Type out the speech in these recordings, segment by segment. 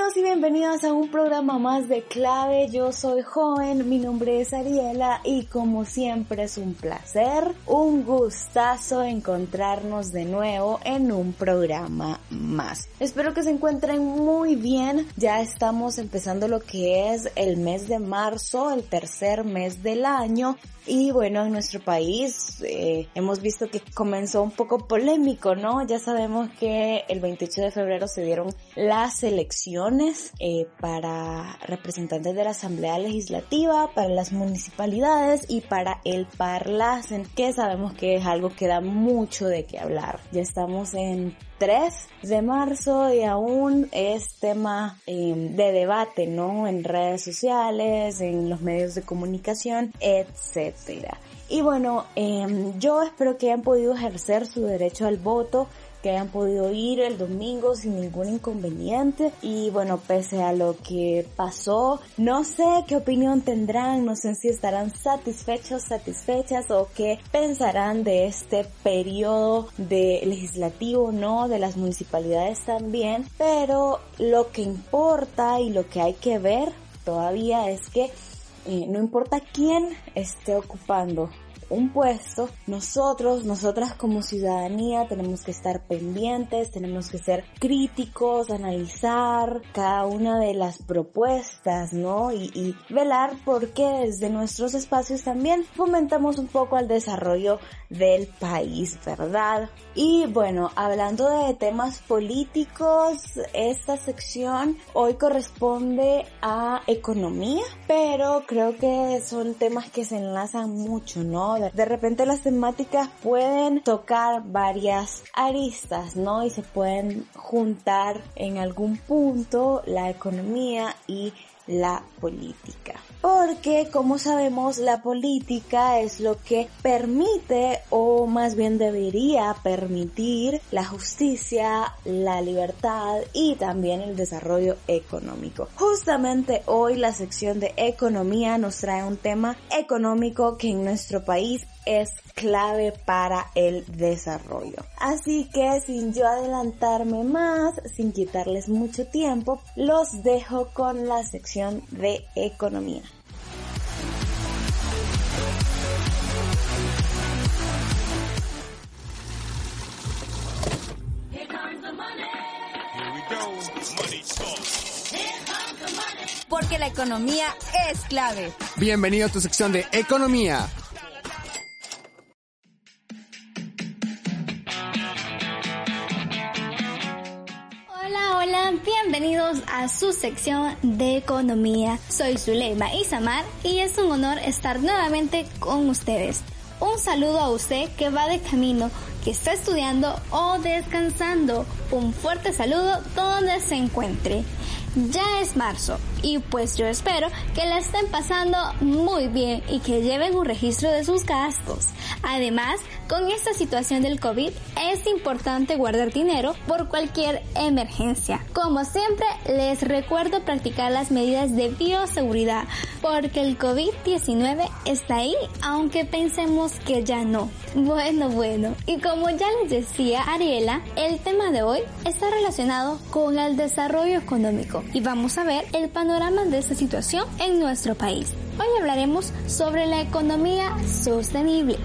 Bienvenidos y bienvenidas a un programa más de Clave. Yo soy joven, mi nombre es Ariela y como siempre es un placer, un gustazo encontrarnos de nuevo en un programa más. Espero que se encuentren muy bien. Ya estamos empezando lo que es el mes de marzo, el tercer mes del año y bueno, en nuestro país eh, hemos visto que comenzó un poco polémico, ¿no? Ya sabemos que el 28 de febrero se dieron las elecciones eh, para representantes de la Asamblea Legislativa, para las municipalidades y para el Parlacen, que sabemos que es algo que da mucho de qué hablar. Ya estamos en 3 de marzo y aún es tema eh, de debate, ¿no? En redes sociales, en los medios de comunicación, etcétera. Y bueno, eh, yo espero que hayan podido ejercer su derecho al voto que hayan podido ir el domingo sin ningún inconveniente. Y bueno, pese a lo que pasó, no sé qué opinión tendrán, no sé si estarán satisfechos, satisfechas o qué pensarán de este periodo de legislativo, no, de las municipalidades también, pero lo que importa y lo que hay que ver todavía es que eh, no importa quién esté ocupando un puesto, nosotros, nosotras como ciudadanía tenemos que estar pendientes, tenemos que ser críticos, analizar cada una de las propuestas, ¿no? Y, y velar porque desde nuestros espacios también fomentamos un poco al desarrollo del país, ¿verdad? Y bueno, hablando de temas políticos, esta sección hoy corresponde a economía, pero creo que son temas que se enlazan mucho, ¿no? de repente las temáticas pueden tocar varias aristas, ¿no? Y se pueden juntar en algún punto la economía y la política. Porque como sabemos la política es lo que permite o más bien debería permitir la justicia, la libertad y también el desarrollo económico. Justamente hoy la sección de economía nos trae un tema económico que en nuestro país es clave para el desarrollo. Así que sin yo adelantarme más, sin quitarles mucho tiempo, los dejo con la sección de economía. Porque la economía es clave. Bienvenido a tu sección de economía. Hola, bienvenidos a su sección de economía. Soy Zuleima Isamar y es un honor estar nuevamente con ustedes. Un saludo a usted que va de camino, que está estudiando o descansando. Un fuerte saludo donde se encuentre. Ya es marzo y pues yo espero que la estén pasando muy bien y que lleven un registro de sus gastos. Además, con esta situación del COVID es importante guardar dinero por cualquier emergencia. Como siempre, les recuerdo practicar las medidas de bioseguridad porque el COVID-19 está ahí, aunque pensemos que ya no. Bueno, bueno, y como ya les decía Ariela, el tema de hoy está relacionado con el desarrollo económico y vamos a ver el panorama de esta situación en nuestro país. Hoy hablaremos sobre la economía sostenible.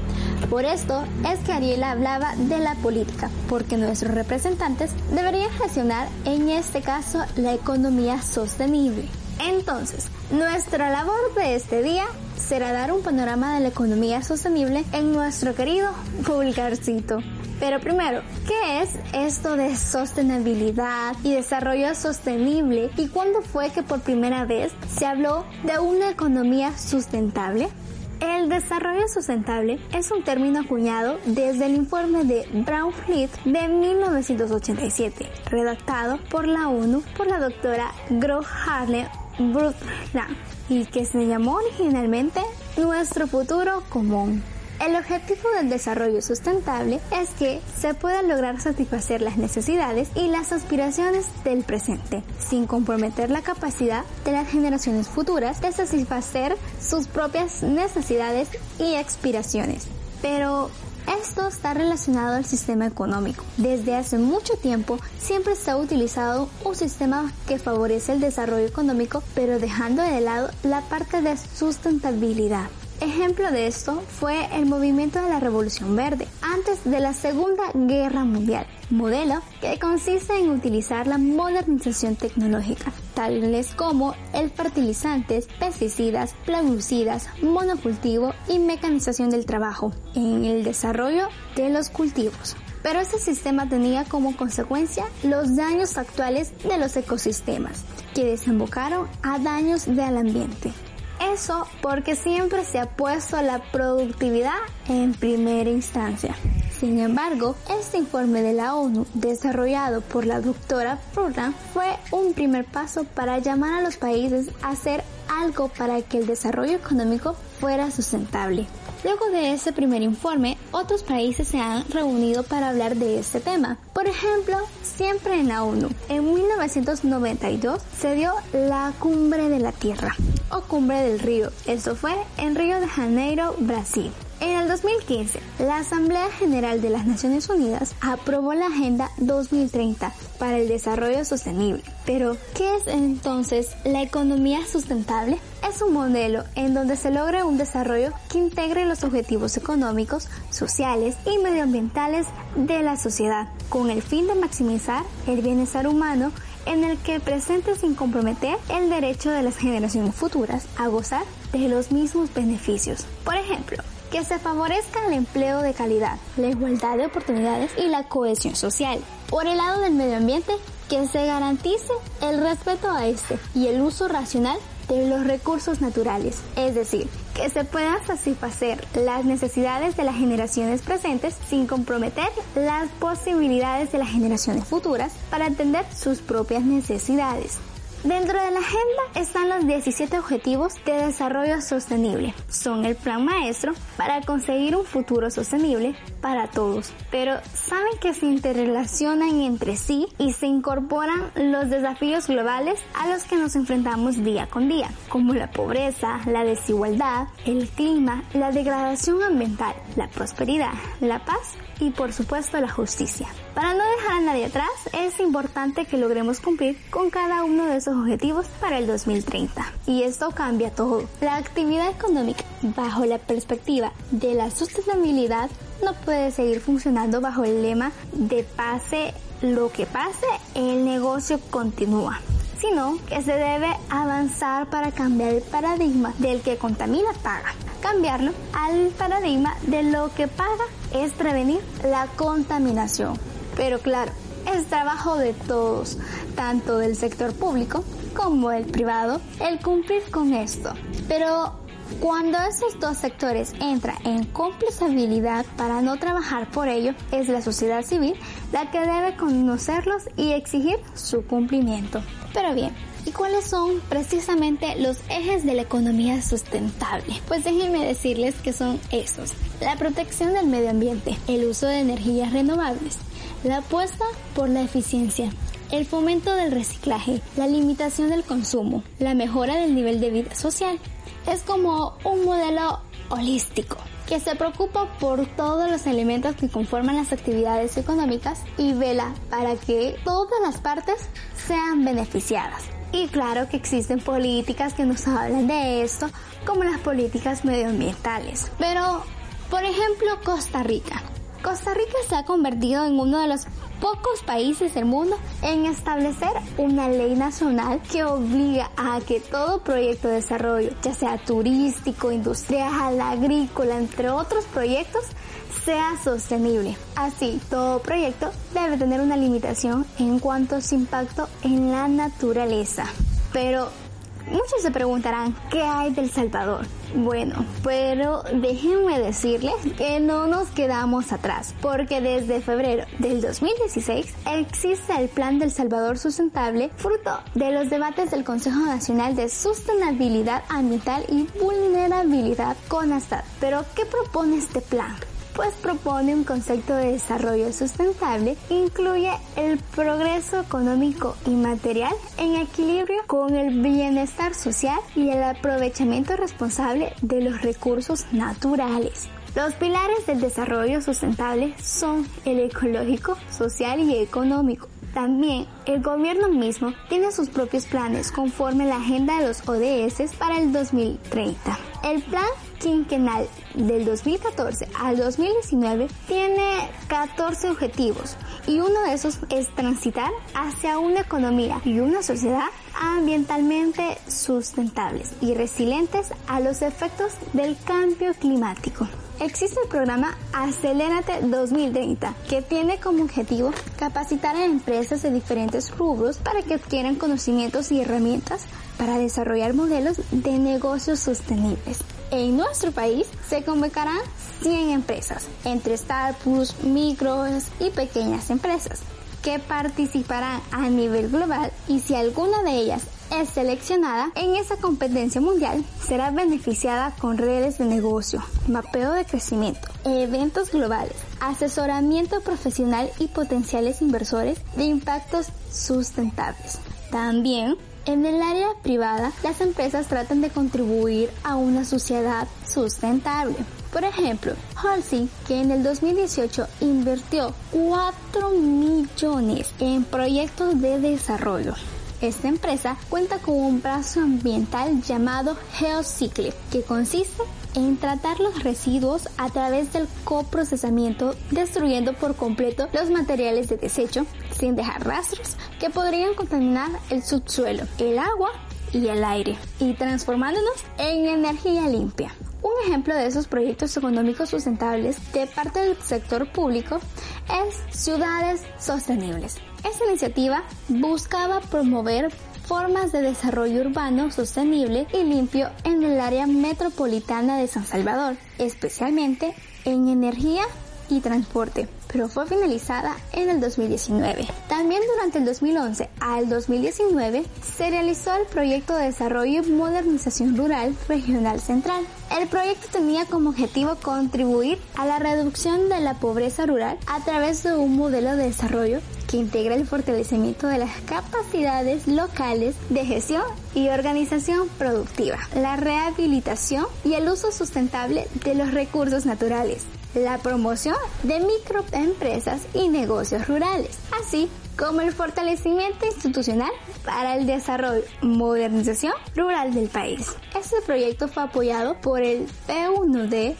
Por esto es que Ariela hablaba de la política, porque nuestros representantes deberían gestionar en este caso la economía sostenible. Entonces, nuestra labor de este día será dar un panorama de la economía sostenible en nuestro querido vulgarcito. Pero primero, ¿qué es esto de sostenibilidad y desarrollo sostenible? ¿Y cuándo fue que por primera vez se habló de una economía sustentable? El desarrollo sustentable es un término acuñado desde el informe de Brown-Fleet de 1987, redactado por la ONU por la doctora Gro Harlem Brundtland y que se llamó originalmente Nuestro futuro común. El objetivo del desarrollo sustentable es que se pueda lograr satisfacer las necesidades y las aspiraciones del presente, sin comprometer la capacidad de las generaciones futuras de satisfacer sus propias necesidades y aspiraciones. Pero esto está relacionado al sistema económico. Desde hace mucho tiempo siempre se ha utilizado un sistema que favorece el desarrollo económico, pero dejando de lado la parte de sustentabilidad. Ejemplo de esto fue el movimiento de la Revolución Verde antes de la Segunda Guerra Mundial, modelo que consiste en utilizar la modernización tecnológica, tales como el fertilizantes, pesticidas, plaguicidas, monocultivo y mecanización del trabajo en el desarrollo de los cultivos. Pero este sistema tenía como consecuencia los daños actuales de los ecosistemas, que desembocaron a daños del ambiente. Eso porque siempre se ha puesto la productividad en primera instancia. Sin embargo, este informe de la ONU, desarrollado por la doctora Pruna, fue un primer paso para llamar a los países a hacer algo para que el desarrollo económico fuera sustentable. Luego de ese primer informe, otros países se han reunido para hablar de este tema. Por ejemplo, siempre en la ONU. En 1992 se dio la Cumbre de la Tierra Cumbre del Río. Esto fue en Río de Janeiro, Brasil. En el 2015, la Asamblea General de las Naciones Unidas aprobó la Agenda 2030 para el Desarrollo Sostenible. Pero, ¿qué es entonces la economía sustentable? Es un modelo en donde se logra un desarrollo que integre los objetivos económicos, sociales y medioambientales de la sociedad, con el fin de maximizar el bienestar humano en el que presente sin comprometer el derecho de las generaciones futuras a gozar de los mismos beneficios. Por ejemplo, que se favorezca el empleo de calidad, la igualdad de oportunidades y la cohesión social. Por el lado del medio ambiente, que se garantice el respeto a este y el uso racional de los recursos naturales, es decir, que se puedan satisfacer las necesidades de las generaciones presentes sin comprometer las posibilidades de las generaciones futuras para atender sus propias necesidades. Dentro de la agenda están los 17 Objetivos de Desarrollo Sostenible. Son el plan maestro para conseguir un futuro sostenible para todos. Pero saben que se interrelacionan entre sí y se incorporan los desafíos globales a los que nos enfrentamos día con día, como la pobreza, la desigualdad, el clima, la degradación ambiental, la prosperidad, la paz y por supuesto la justicia. Para no dejar a nadie atrás, es importante que logremos cumplir con cada uno de esos objetivos para el 2030. Y esto cambia todo. La actividad económica bajo la perspectiva de la sustentabilidad no puede seguir funcionando bajo el lema de pase lo que pase, el negocio continúa sino que se debe avanzar para cambiar el paradigma del que contamina paga. Cambiarlo al paradigma de lo que paga es prevenir la contaminación. Pero claro, es trabajo de todos, tanto del sector público como del privado, el cumplir con esto. Pero cuando esos dos sectores entran en complicabilidad para no trabajar por ello, es la sociedad civil la que debe conocerlos y exigir su cumplimiento. Pero bien, ¿Y cuáles son precisamente los ejes de la economía sustentable? Pues déjenme decirles que son esos. La protección del medio ambiente, el uso de energías renovables, la apuesta por la eficiencia, el fomento del reciclaje, la limitación del consumo, la mejora del nivel de vida social. Es como un modelo holístico que se preocupa por todos los elementos que conforman las actividades económicas y vela para que todas las partes sean beneficiadas. Y claro que existen políticas que nos hablan de esto, como las políticas medioambientales. Pero, por ejemplo, Costa Rica. Costa Rica se ha convertido en uno de los pocos países del mundo en establecer una ley nacional que obliga a que todo proyecto de desarrollo, ya sea turístico, industrial, agrícola, entre otros proyectos, sea sostenible. Así, todo proyecto debe tener una limitación en cuanto a su impacto en la naturaleza. Pero Muchos se preguntarán, ¿qué hay del Salvador? Bueno, pero déjenme decirles que no nos quedamos atrás, porque desde febrero del 2016 existe el Plan del Salvador Sustentable, fruto de los debates del Consejo Nacional de Sostenibilidad Ambiental y Vulnerabilidad CONASTAD. Pero, ¿qué propone este plan? Pues propone un concepto de desarrollo sustentable que incluye el progreso económico y material en equilibrio con el bienestar social y el aprovechamiento responsable de los recursos naturales. Los pilares del desarrollo sustentable son el ecológico, social y económico. También el gobierno mismo tiene sus propios planes conforme la agenda de los ODS para el 2030. El plan quinquenal del 2014 al 2019 tiene 14 objetivos y uno de esos es transitar hacia una economía y una sociedad ambientalmente sustentables y resilientes a los efectos del cambio climático. Existe el programa Acelérate 2030, que tiene como objetivo capacitar a empresas de diferentes rubros para que adquieran conocimientos y herramientas para desarrollar modelos de negocios sostenibles. En nuestro país se convocarán 100 empresas, entre startups, micros y pequeñas empresas, que participarán a nivel global y si alguna de ellas es seleccionada en esa competencia mundial, será beneficiada con redes de negocio, mapeo de crecimiento, eventos globales, asesoramiento profesional y potenciales inversores de impactos sustentables. También en el área privada, las empresas tratan de contribuir a una sociedad sustentable. Por ejemplo, Halsey, que en el 2018 invirtió 4 millones en proyectos de desarrollo. Esta empresa cuenta con un brazo ambiental llamado GeoCycle, que consiste en tratar los residuos a través del coprocesamiento, destruyendo por completo los materiales de desecho sin dejar rastros que podrían contaminar el subsuelo, el agua y el aire, y transformándonos en energía limpia. Un ejemplo de esos proyectos económicos sustentables de parte del sector público es Ciudades Sostenibles. Esta iniciativa buscaba promover formas de desarrollo urbano sostenible y limpio en el área metropolitana de San Salvador, especialmente en energía y transporte, pero fue finalizada en el 2019. También durante el 2011 al 2019 se realizó el proyecto de desarrollo y modernización rural regional central. El proyecto tenía como objetivo contribuir a la reducción de la pobreza rural a través de un modelo de desarrollo que integra el fortalecimiento de las capacidades locales de gestión y organización productiva, la rehabilitación y el uso sustentable de los recursos naturales, la promoción de microempresas y negocios rurales, así como el fortalecimiento institucional para el desarrollo y modernización rural del país. Este proyecto fue apoyado por el P1D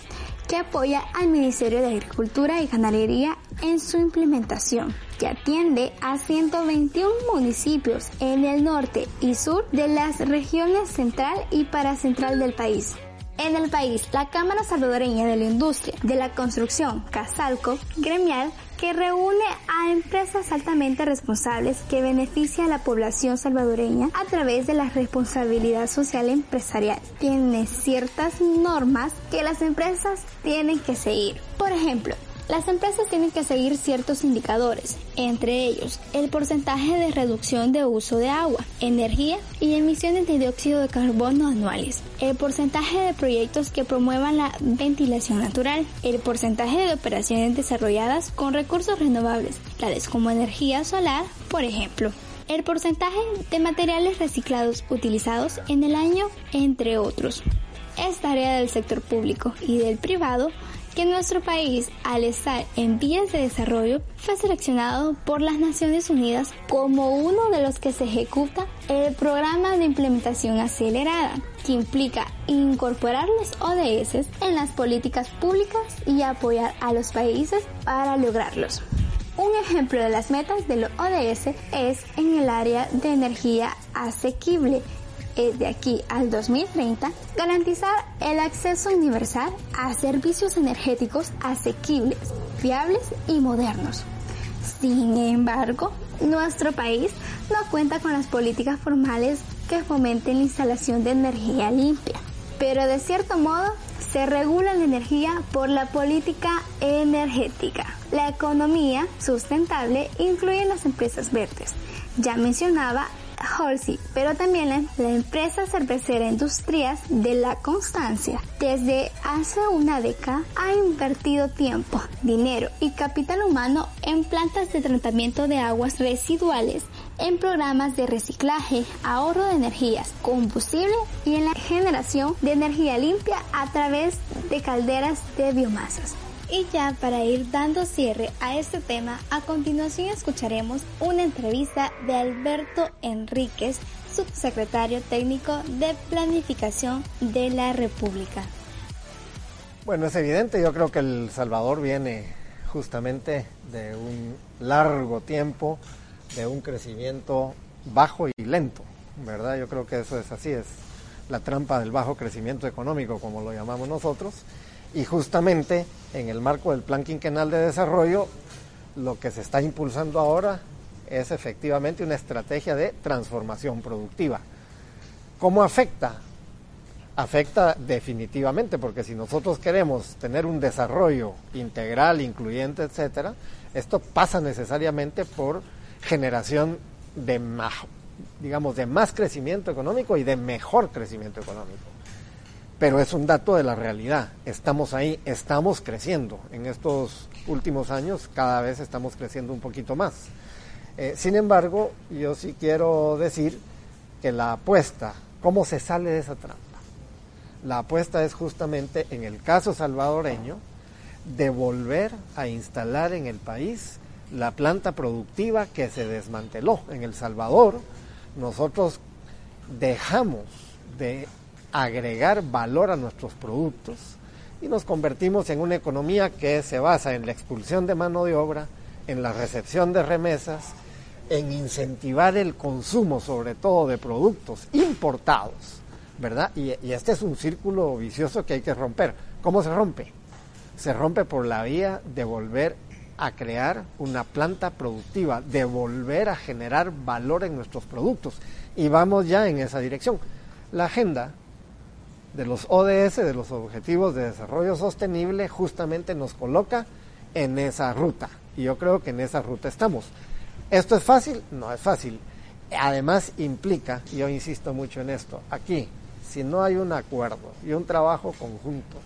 que apoya al Ministerio de Agricultura y Ganadería en su implementación, que atiende a 121 municipios en el norte y sur de las regiones central y paracentral del país. En el país, la Cámara Salvadoreña de la Industria de la Construcción, Casalco, gremial, que reúne a empresas altamente responsables que beneficia a la población salvadoreña a través de la responsabilidad social empresarial. Tiene ciertas normas que las empresas tienen que seguir. Por ejemplo, las empresas tienen que seguir ciertos indicadores, entre ellos el porcentaje de reducción de uso de agua, energía y emisiones de dióxido de carbono anuales, el porcentaje de proyectos que promuevan la ventilación natural, el porcentaje de operaciones desarrolladas con recursos renovables, tales como energía solar, por ejemplo el porcentaje de materiales reciclados utilizados en el año, entre otros. Esta área del sector público y del privado que nuestro país, al estar en vías de desarrollo, fue seleccionado por las Naciones Unidas como uno de los que se ejecuta el programa de implementación acelerada, que implica incorporar los ODS en las políticas públicas y apoyar a los países para lograrlos. Un ejemplo de las metas de los ODS es en el área de energía asequible, es de aquí al 2030 garantizar el acceso universal a servicios energéticos asequibles, fiables y modernos. Sin embargo, nuestro país no cuenta con las políticas formales que fomenten la instalación de energía limpia. Pero de cierto modo, se regula la energía por la política energética. La economía sustentable incluye las empresas verdes. Ya mencionaba Halsey, pero también la, empresa cervecera Industrias de la Constancia. Desde hace una década ha invertido tiempo, dinero y capital humano en plantas de tratamiento de aguas residuales, en programas de reciclaje, ahorro de energías, combustible y en la generación de energía limpia a través de calderas de biomasas. Y ya para ir dando cierre a este tema, a continuación escucharemos una entrevista de Alberto Enríquez, subsecretario técnico de Planificación de la República. Bueno, es evidente, yo creo que El Salvador viene justamente de un largo tiempo, de un crecimiento bajo y lento, ¿verdad? Yo creo que eso es así, es la trampa del bajo crecimiento económico, como lo llamamos nosotros y justamente en el marco del Plan Quinquenal de Desarrollo, lo que se está impulsando ahora es efectivamente una estrategia de transformación productiva. ¿Cómo afecta? Afecta definitivamente, porque si nosotros queremos tener un desarrollo integral, incluyente, etcétera, esto pasa necesariamente por generación de más, digamos, de más crecimiento económico y de mejor crecimiento económico pero es un dato de la realidad. Estamos ahí, estamos creciendo. En estos últimos años cada vez estamos creciendo un poquito más. Eh, sin embargo, yo sí quiero decir que la apuesta, ¿cómo se sale de esa trampa? La apuesta es justamente, en el caso salvadoreño, de volver a instalar en el país la planta productiva que se desmanteló. En El Salvador, nosotros dejamos de agregar valor a nuestros productos y nos convertimos en una economía que se basa en la expulsión de mano de obra, en la recepción de remesas, en incentivar el consumo sobre todo de productos importados, ¿verdad? Y, este es un círculo vicioso que hay que romper. ¿Cómo se rompe? Se rompe por la vía de volver a crear una planta productiva, de volver a generar valor en nuestros productos. Y vamos ya en esa dirección. La agenda de los ODS, de los Objetivos de Desarrollo Sostenible, justamente nos coloca en esa ruta. Y yo creo que en esa ruta estamos. ¿Esto es fácil? No es fácil. Además implica, y yo insisto mucho en esto, aquí, si no hay un acuerdo y un trabajo conjunto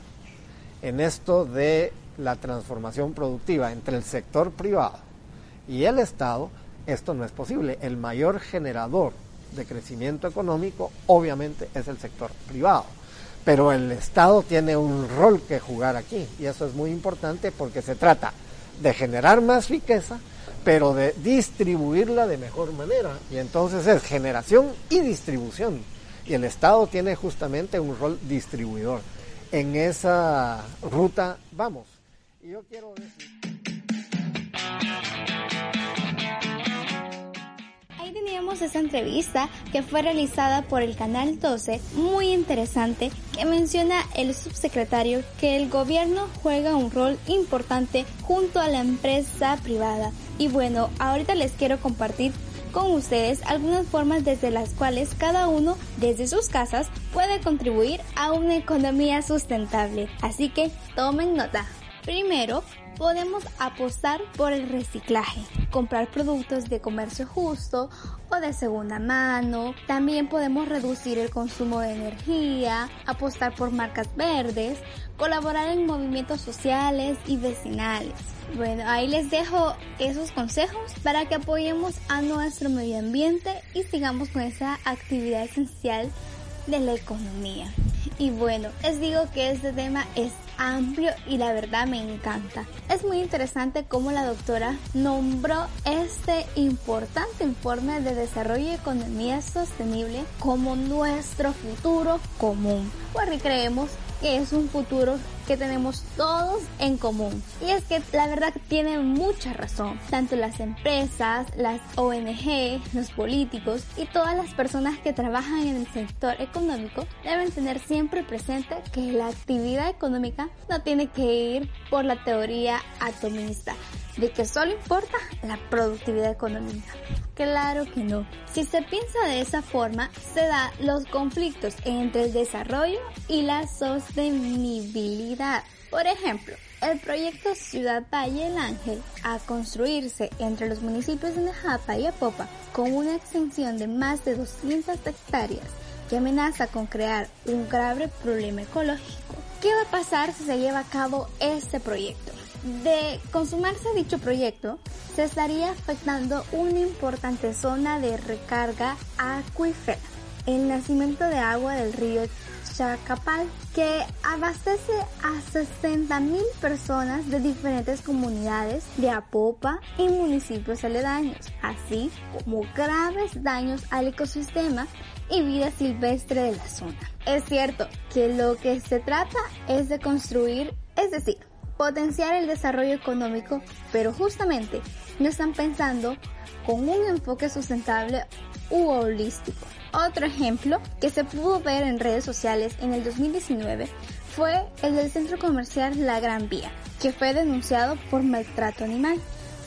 en esto de la transformación productiva entre el sector privado y el Estado, esto no es posible. El mayor generador de crecimiento económico obviamente es el sector privado. Pero el Estado tiene un rol que jugar aquí y eso es muy importante porque se trata de generar más riqueza, pero de distribuirla de mejor manera. Y entonces es generación y distribución. Y el Estado tiene justamente un rol distribuidor. En esa ruta vamos. Y yo quiero decir... teníamos esta entrevista que fue realizada por el Canal 12, muy interesante, que menciona el subsecretario que el gobierno juega un rol importante junto a la empresa privada. Y bueno, ahorita les quiero compartir con ustedes algunas formas desde las cuales cada uno desde sus casas puede contribuir a una economía sustentable. Así que tomen nota. Primero, podemos apostar por el reciclaje, comprar productos de comercio justo o de segunda mano. También podemos reducir el consumo de energía, apostar por marcas verdes, colaborar en movimientos sociales y vecinales. Bueno, ahí les dejo esos consejos para que apoyemos a nuestro medio ambiente y sigamos con esa actividad esencial de la economía. Y bueno, les digo que este tema es amplio y la verdad me encanta. Es muy interesante cómo la doctora nombró este importante informe de desarrollo y economía sostenible como nuestro futuro común, porque creemos que es un futuro que tenemos todos en común. Y es que la verdad tiene mucha razón. Tanto las empresas, las ONG, los políticos y todas las personas que trabajan en el sector económico deben tener siempre presente que la actividad económica no tiene que ir por la teoría atomista de que solo importa la productividad económica Claro que no. Si se piensa de esa forma, se dan los conflictos entre el desarrollo y la sostenibilidad. Por ejemplo, el proyecto Ciudad Valle El Ángel, a construirse entre los municipios de Nejapa y Apopa, con una extensión de más de 200 hectáreas, que amenaza con crear un grave problema ecológico. ¿Qué va a pasar si se lleva a cabo este proyecto? De consumarse dicho proyecto, se estaría afectando una importante zona de recarga acuífera, el nacimiento de agua del río Chacapal, que abastece a 60.000 personas de diferentes comunidades de Apopa y municipios aledaños, así como graves daños al ecosistema y vida silvestre de la zona. Es cierto que lo que se trata es de construir, es decir, potenciar el desarrollo económico, pero justamente no están pensando con un enfoque sustentable u holístico. Otro ejemplo que se pudo ver en redes sociales en el 2019 fue el del centro comercial La Gran Vía, que fue denunciado por maltrato animal.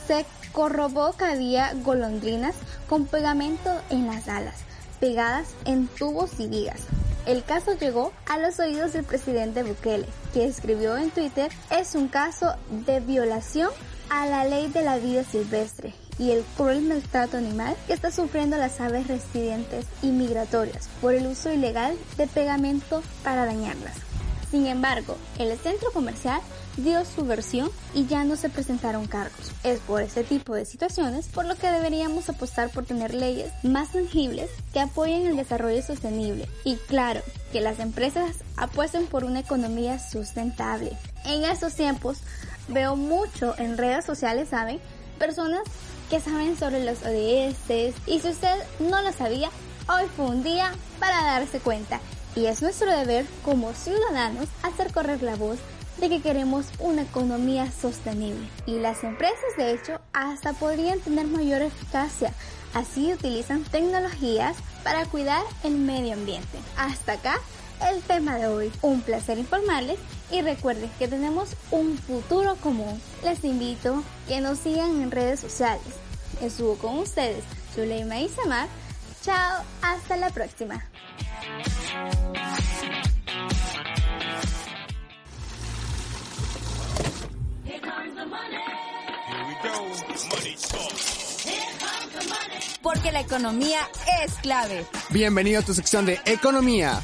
Se corrobó que había golondrinas con pegamento en las alas, pegadas en tubos y vigas. El caso llegó a los oídos del presidente Bukele, que escribió en Twitter, es un caso de violación a la ley de la vida silvestre y el cruel maltrato animal que está sufriendo las aves residentes y migratorias por el uso ilegal de pegamento para dañarlas. Sin embargo, el centro comercial dio su versión y ya no se presentaron cargos. Es por este tipo de situaciones por lo que deberíamos apostar por tener leyes más tangibles que apoyen el desarrollo sostenible y claro, que las empresas apuesten por una economía sustentable. En estos tiempos veo mucho en redes sociales, ¿saben? Personas que saben sobre los ODS y si usted no lo sabía, hoy fue un día para darse cuenta. Y es nuestro deber como ciudadanos hacer correr la voz de que queremos una economía sostenible. Y las empresas de hecho hasta podrían tener mayor eficacia. Así utilizan tecnologías para cuidar el medio ambiente. Hasta acá el tema de hoy. Un placer informarles y recuerden que tenemos un futuro común. Les invito que nos sigan en redes sociales. Estuvo con ustedes Zuleima y Samar. Chao, hasta la próxima. Porque la economía es clave. Bienvenido a tu sección de Economía.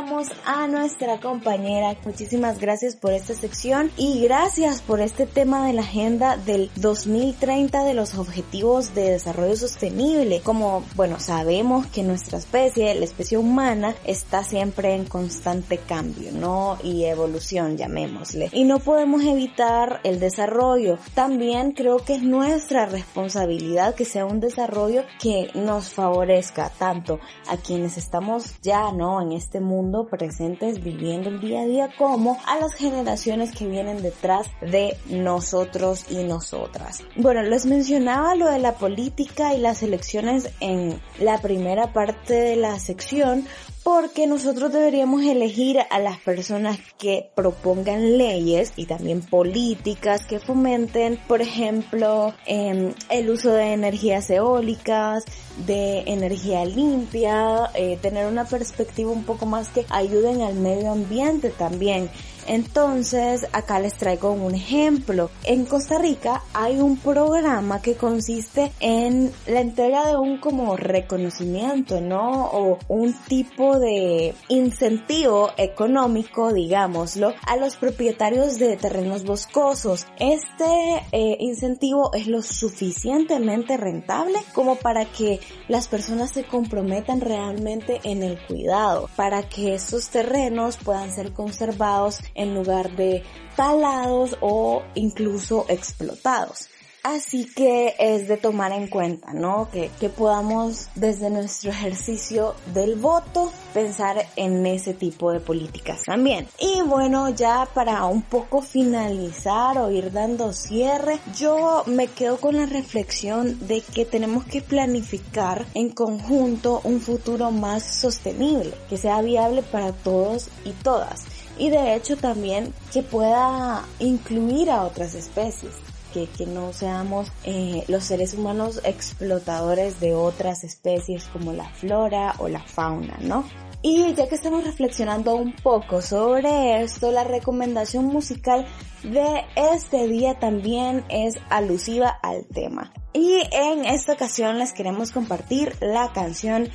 Teníamos a nuestra compañera. Muchísimas gracias por esta sección y gracias por este tema de la agenda del 2030 de los objetivos de desarrollo sostenible. Como, bueno, sabemos que nuestra especie, la especie humana, está siempre en constante cambio, ¿no? Y evolución, llamémosle. Y no podemos evitar el desarrollo. También creo que es nuestra responsabilidad que sea un desarrollo que nos favorezca tanto a quienes estamos ya, ¿no? En este mundo presentes viviendo el día a día como a las generaciones que vienen detrás de nosotros y nosotras. Bueno, les mencionaba lo de la política y las elecciones en la primera parte de la sección porque nosotros deberíamos elegir a las personas que propongan leyes y también políticas que fomenten, por ejemplo, em, el uso de energías eólicas, de energía limpia, eh, tener una perspectiva un poco más que ayuden al medio ambiente también. Entonces, acá les traigo un ejemplo. En Costa Rica hay un programa que consiste en la entrega de un como reconocimiento, ¿no? O un tipo de incentivo económico, digámoslo, a los propietarios de terrenos boscosos. Este eh, incentivo es lo suficientemente rentable como para que las personas se comprometan realmente en el cuidado, para que esos terrenos puedan ser conservados en lugar de talados o incluso explotados. Así que es de tomar en cuenta, ¿no? Que, que, podamos desde nuestro ejercicio del voto pensar en ese tipo de políticas también. Y bueno, ya para un poco finalizar o ir dando cierre, yo me quedo con la reflexión de que tenemos que planificar en conjunto un futuro más sostenible, que sea viable para todos y todas y de hecho también que pueda incluir a otras especies. Que, que no seamos eh, los seres humanos explotadores de otras especies como la flora o la fauna, ¿no? Y ya que estamos reflexionando un poco sobre esto, la recomendación musical de este día también es alusiva al tema. Y en esta ocasión les queremos compartir la canción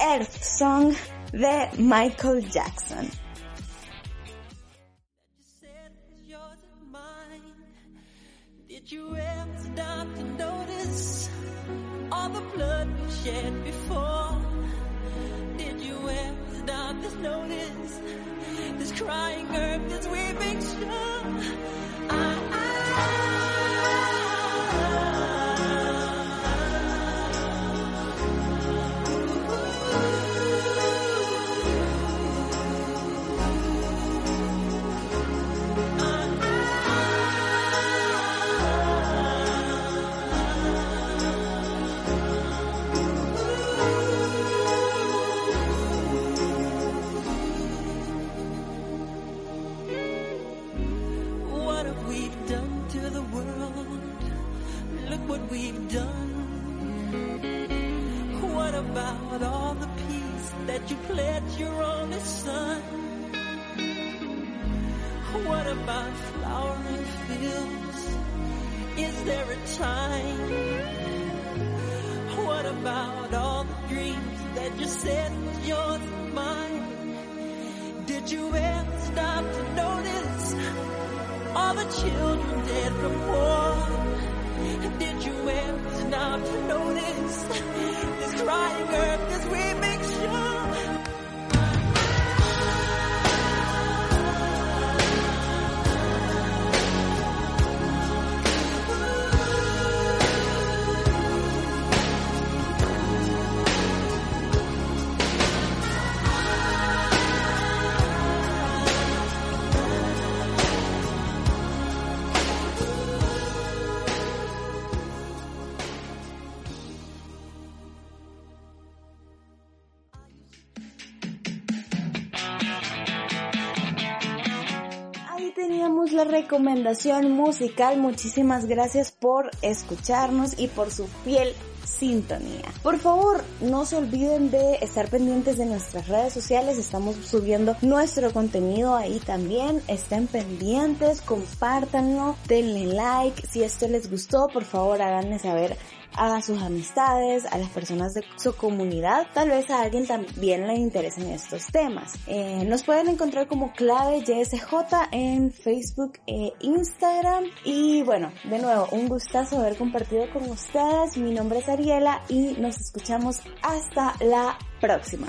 Earth Song de Michael Jackson. Did you ever stop to notice all the blood we shed before? Did you ever stop to notice this crying earth, this weeping shore? I, I children dead from war? Did you ever stop to notice this crying earth, this weeping recomendación musical. Muchísimas gracias por escucharnos y por su fiel sintonía. Por favor, no se olviden de estar pendientes de nuestras redes sociales. Estamos subiendo nuestro contenido ahí también. Estén pendientes, compártanlo, denle like. Si esto les gustó, por favor háganme saber a sus amistades, a las personas de su comunidad, tal vez a alguien también le interesen estos temas. Eh, nos pueden encontrar como clave YSJ en Facebook e Instagram. Y bueno, de nuevo, un gustazo haber compartido con ustedes. Mi nombre es Ariela y nos escuchamos hasta la próxima.